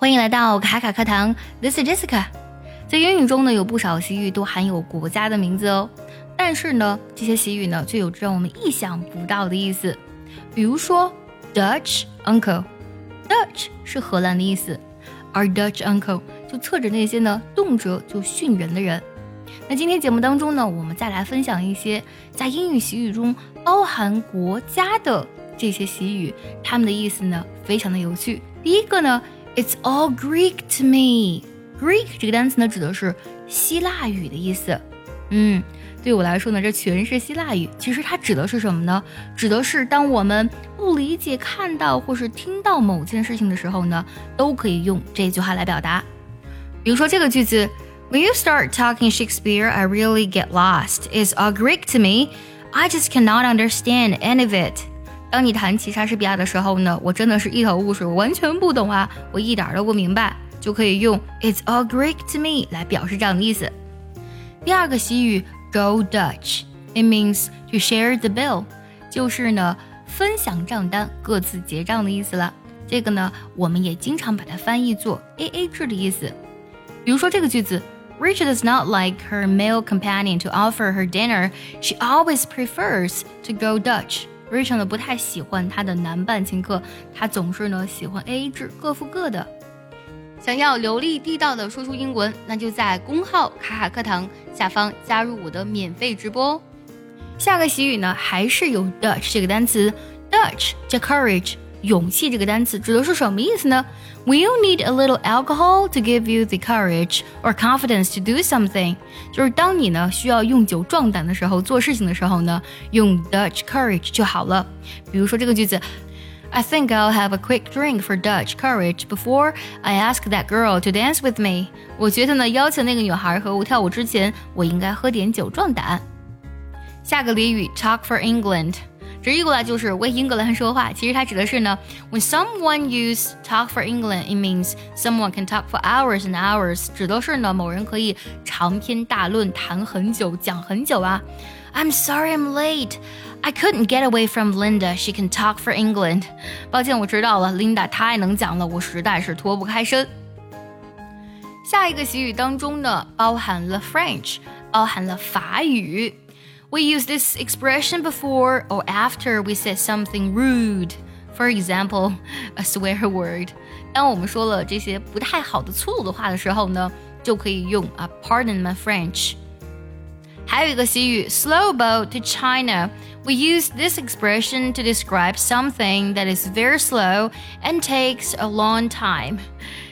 欢迎来到卡卡课堂，This is Jessica。在英语中呢，有不少习语都含有国家的名字哦，但是呢，这些习语呢，却有着让我们意想不到的意思。比如说，Dutch uncle，Dutch 是荷兰的意思，而 Dutch uncle 就侧着那些呢，动辄就训人的人。那今天节目当中呢，我们再来分享一些在英语习语中包含国家的这些习语，它们的意思呢非常的有趣。第一个呢 ，It's all Greek to me。Greek 这个单词呢指的是希腊语的意思。嗯，对我来说呢，这全是希腊语。其实它指的是什么呢？指的是当我们不理解、看到或是听到某件事情的时候呢，都可以用这句话来表达。比如说这个句子。When you start talking Shakespeare, I really get lost. It's all Greek to me. I just cannot understand any of it. 当你谈起莎士比亚的时候呢，我真的是一头雾水，我完全不懂啊，我一点都不明白，就可以用 "It's all Greek to me" 来表示这样的意思。第二个习语 "Go Dutch", it means to share the bill，就是呢分享账单，各自结账的意思了。这个呢，我们也经常把它翻译作 AA 制的意思。比如说这个句子。Rachel does not like her male companion to offer her dinner. She always prefers to go Dutch. Rachel 呢不太喜欢她的男伴请客，她总是呢喜欢 AA 制，各付各的。想要流利地道的说出英文，那就在公号卡卡课堂下方加入我的免费直播哦。下个习语呢还是有 Dutch 这个单词，Dutch 加 courage。勇气这个单词指的是什么意思呢？Will you need a little alcohol to give you the courage or confidence to do something？就是当你呢需要用酒壮胆的时候，做事情的时候呢，用 Dutch courage 就好了。比如说这个句子，I think I'll have a quick drink for Dutch courage before I ask that girl to dance with me。我觉得呢，邀请那个女孩和我跳舞之前，我应该喝点酒壮胆。下个俚语，talk for England。 直译过来就是为英格兰说话。其实它指的是呢，When someone use talk for England, it means someone can talk for hours and hours，指的是呢某人可以长篇大论谈很久，讲很久啊。I'm sorry I'm late. I couldn't get away from Linda. She can talk for England. 抱歉，我知道了。Linda 太能讲了，我实在是脱不开身。下一个习语当中呢，包含了 French，包含了法语。we use this expression before or after we said something rude. For example, a swear word. 当我们说了这些不太好的粗鲁的话的时候呢，就可以用啊，Pardon my French。还有一个习语，slow boat to China。We use this expression to describe something that is very slow and takes a long time.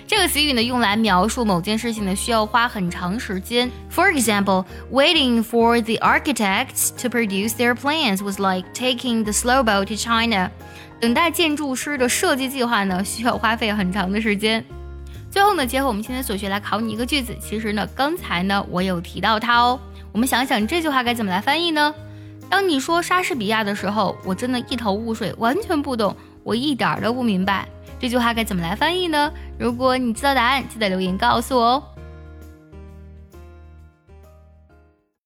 这个习语呢，用来描述某件事情呢，需要花很长时间。For example, waiting for the architects to produce their plans was like taking the slow boat to China。等待建筑师的设计计划呢，需要花费很长的时间。最后呢，结合我们今天所学来考你一个句子。其实呢，刚才呢，我有提到它哦。我们想想这句话该怎么来翻译呢？当你说莎士比亚的时候，我真的一头雾水，完全不懂，我一点都不明白。这句话该怎么来翻译呢？如果你知道答案，记得留言告诉我哦。